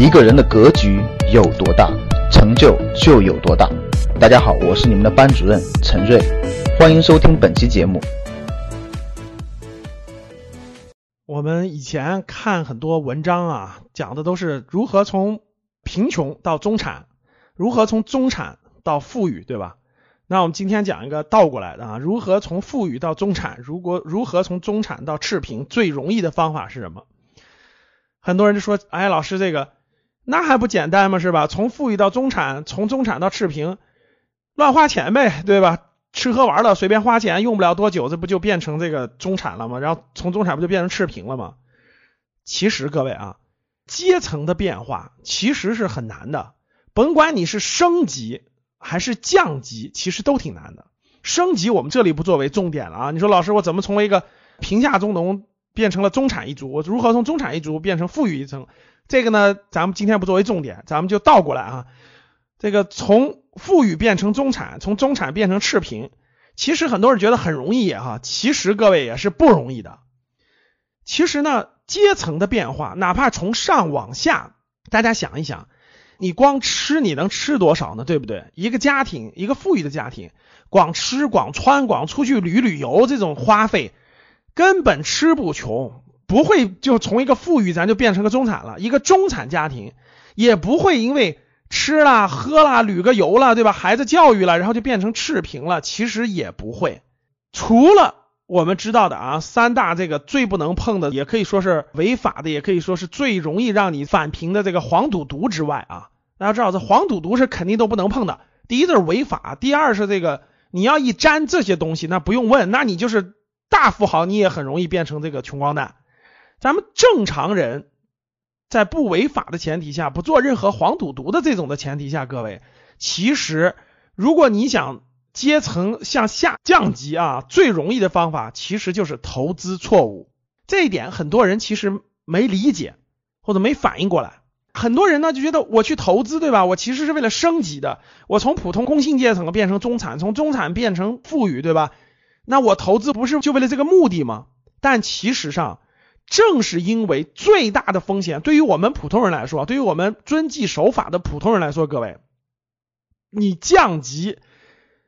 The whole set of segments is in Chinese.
一个人的格局有多大，成就就有多大。大家好，我是你们的班主任陈瑞，欢迎收听本期节目。我们以前看很多文章啊，讲的都是如何从贫穷到中产，如何从中产到富裕，对吧？那我们今天讲一个倒过来的啊，如何从富裕到中产？如果如何从中产到赤贫？最容易的方法是什么？很多人就说，哎，老师这个那还不简单吗？是吧？从富裕到中产，从中产到赤贫，乱花钱呗，对吧？吃喝玩乐随便花钱，用不了多久，这不就变成这个中产了吗？然后从中产不就变成赤贫了吗？其实各位啊，阶层的变化其实是很难的，甭管你是升级还是降级，其实都挺难的。升级我们这里不作为重点了啊。你说老师，我怎么从一个贫下中农变成了中产一族？我如何从中产一族变成富裕一层？这个呢，咱们今天不作为重点，咱们就倒过来啊。这个从富裕变成中产，从中产变成赤贫，其实很多人觉得很容易哈，其实各位也是不容易的。其实呢，阶层的变化，哪怕从上往下，大家想一想，你光吃你能吃多少呢？对不对？一个家庭，一个富裕的家庭，光吃、光穿、光出去旅旅游，这种花费根本吃不穷，不会就从一个富裕咱就变成个中产了。一个中产家庭也不会因为吃了喝了旅个游了，对吧？孩子教育了，然后就变成赤贫了，其实也不会。除了我们知道的啊，三大这个最不能碰的，也可以说是违法的，也可以说是最容易让你返贫的这个黄赌毒之外啊，大家知道这黄赌毒是肯定都不能碰的。第一就是违法，第二是这个你要一沾这些东西，那不用问，那你就是大富豪，你也很容易变成这个穷光蛋。咱们正常人。在不违法的前提下，不做任何黄赌毒的这种的前提下，各位，其实如果你想阶层向下降级啊，最容易的方法其实就是投资错误。这一点很多人其实没理解或者没反应过来。很多人呢就觉得我去投资，对吧？我其实是为了升级的，我从普通工薪阶层变成中产，从中产变成富裕，对吧？那我投资不是就为了这个目的吗？但其实上。正是因为最大的风险，对于我们普通人来说，对于我们遵纪守法的普通人来说，各位，你降级，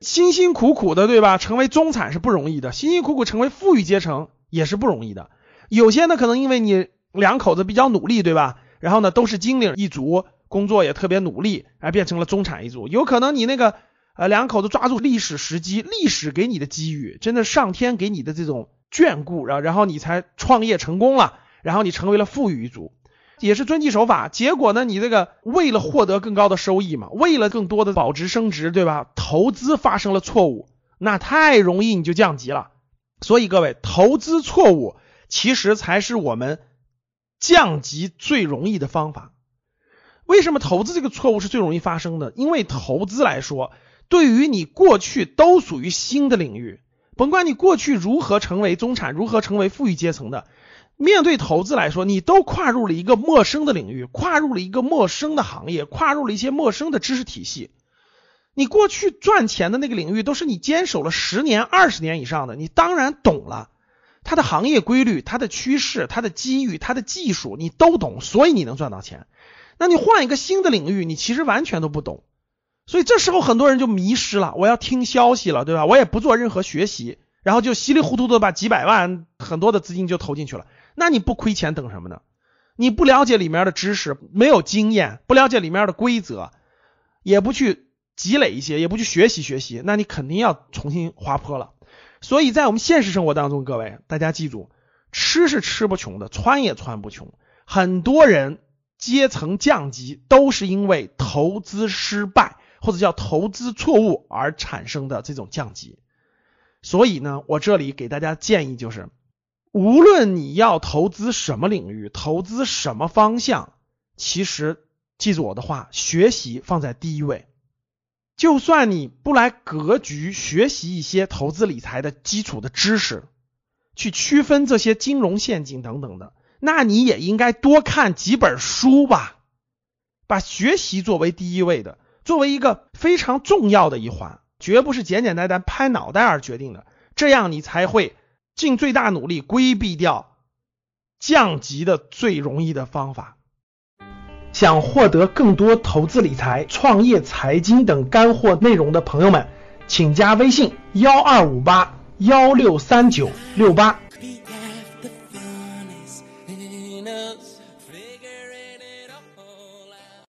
辛辛苦苦的，对吧？成为中产是不容易的，辛辛苦苦成为富裕阶层也是不容易的。有些呢，可能因为你两口子比较努力，对吧？然后呢，都是精领一族，工作也特别努力，而变成了中产一族。有可能你那个呃两口子抓住历史时机，历史给你的机遇，真的上天给你的这种。眷顾，然后然后你才创业成功了，然后你成为了富裕一族，也是遵纪守法。结果呢，你这个为了获得更高的收益嘛，为了更多的保值升值，对吧？投资发生了错误，那太容易你就降级了。所以各位，投资错误其实才是我们降级最容易的方法。为什么投资这个错误是最容易发生的？因为投资来说，对于你过去都属于新的领域。甭管你过去如何成为中产，如何成为富裕阶层的，面对投资来说，你都跨入了一个陌生的领域，跨入了一个陌生的行业，跨入了一些陌生的知识体系。你过去赚钱的那个领域，都是你坚守了十年、二十年以上的，你当然懂了它的行业规律、它的趋势、它的机遇、它的技术，你都懂，所以你能赚到钱。那你换一个新的领域，你其实完全都不懂。所以这时候很多人就迷失了，我要听消息了，对吧？我也不做任何学习，然后就稀里糊涂的把几百万很多的资金就投进去了。那你不亏钱等什么呢？你不了解里面的知识，没有经验，不了解里面的规则，也不去积累一些，也不去学习学习，那你肯定要重新滑坡了。所以在我们现实生活当中，各位大家记住，吃是吃不穷的，穿也穿不穷。很多人阶层降级都是因为投资失败。或者叫投资错误而产生的这种降级，所以呢，我这里给大家建议就是，无论你要投资什么领域，投资什么方向，其实记住我的话，学习放在第一位。就算你不来格局学习一些投资理财的基础的知识，去区分这些金融陷阱等等的，那你也应该多看几本书吧，把学习作为第一位的。作为一个非常重要的一环，绝不是简简单单拍脑袋而决定的，这样你才会尽最大努力规避掉降级的最容易的方法。想获得更多投资理财、创业财经等干货内容的朋友们，请加微信幺二五八幺六三九六八。